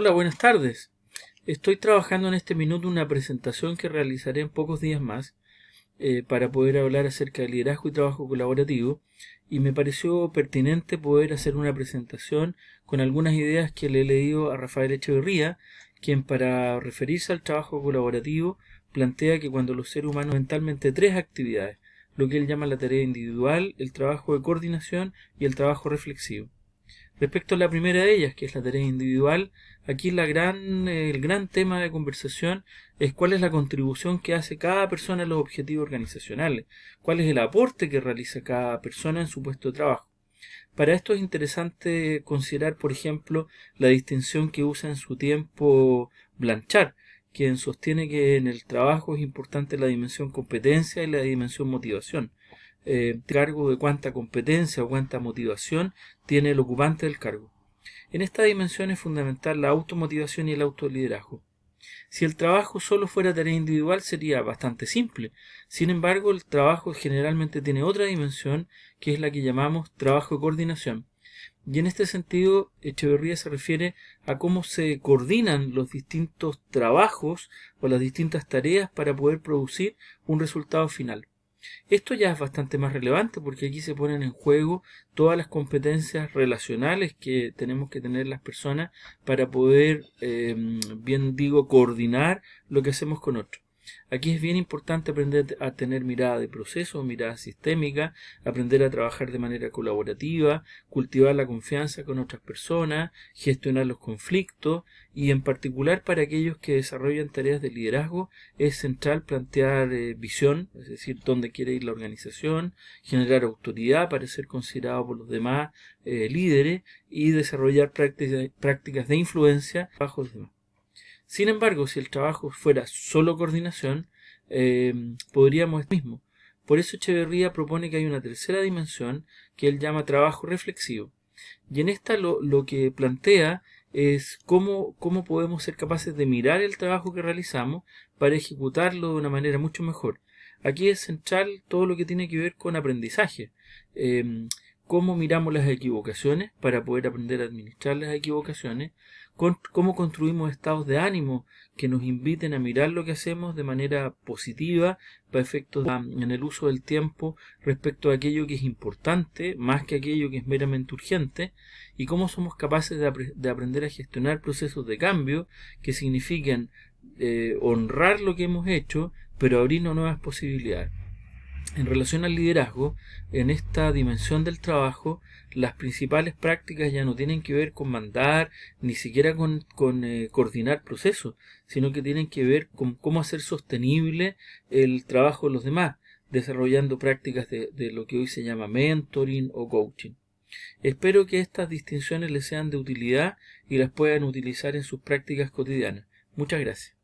Hola, buenas tardes. Estoy trabajando en este minuto una presentación que realizaré en pocos días más eh, para poder hablar acerca de liderazgo y trabajo colaborativo y me pareció pertinente poder hacer una presentación con algunas ideas que le he leído a Rafael Echeverría, quien para referirse al trabajo colaborativo plantea que cuando los seres humanos mentalmente tres actividades, lo que él llama la tarea individual, el trabajo de coordinación y el trabajo reflexivo. Respecto a la primera de ellas, que es la tarea individual, aquí la gran, el gran tema de conversación es cuál es la contribución que hace cada persona a los objetivos organizacionales, cuál es el aporte que realiza cada persona en su puesto de trabajo. Para esto es interesante considerar, por ejemplo, la distinción que usa en su tiempo Blanchard, quien sostiene que en el trabajo es importante la dimensión competencia y la dimensión motivación eh, cargo de cuánta competencia o cuánta motivación tiene el ocupante del cargo. En esta dimensión es fundamental la automotivación y el autoliderazgo. Si el trabajo solo fuera tarea individual sería bastante simple. Sin embargo, el trabajo generalmente tiene otra dimensión que es la que llamamos trabajo de coordinación. Y en este sentido, Echeverría se refiere a cómo se coordinan los distintos trabajos o las distintas tareas para poder producir un resultado final. Esto ya es bastante más relevante porque aquí se ponen en juego todas las competencias relacionales que tenemos que tener las personas para poder, eh, bien digo, coordinar lo que hacemos con otros. Aquí es bien importante aprender a tener mirada de proceso, mirada sistémica, aprender a trabajar de manera colaborativa, cultivar la confianza con otras personas, gestionar los conflictos y en particular para aquellos que desarrollan tareas de liderazgo es central plantear eh, visión, es decir, dónde quiere ir la organización, generar autoridad para ser considerado por los demás eh, líderes y desarrollar prácticas de influencia bajo los demás. Sin embargo, si el trabajo fuera solo coordinación, eh, podríamos mismo. Por eso Echeverría propone que hay una tercera dimensión que él llama trabajo reflexivo. Y en esta lo, lo que plantea es cómo, cómo, podemos ser capaces de mirar el trabajo que realizamos para ejecutarlo de una manera mucho mejor. Aquí es central todo lo que tiene que ver con aprendizaje. Eh, cómo miramos las equivocaciones para poder aprender a administrar las equivocaciones, cómo construimos estados de ánimo que nos inviten a mirar lo que hacemos de manera positiva para efectos en el uso del tiempo respecto a aquello que es importante más que aquello que es meramente urgente y cómo somos capaces de, aprender a gestionar procesos de cambio que significan eh, honrar lo que hemos hecho pero abrirnos nuevas posibilidades. En relación al liderazgo, en esta dimensión del trabajo, las principales prácticas ya no tienen que ver con mandar, ni siquiera con, eh, coordinar procesos, sino que tienen que ver con cómo hacer sostenible el trabajo de los demás, desarrollando prácticas de, de lo que hoy se llama mentoring o coaching. Espero que estas distinciones les sean de utilidad y las puedan utilizar en sus prácticas cotidianas. Muchas gracias.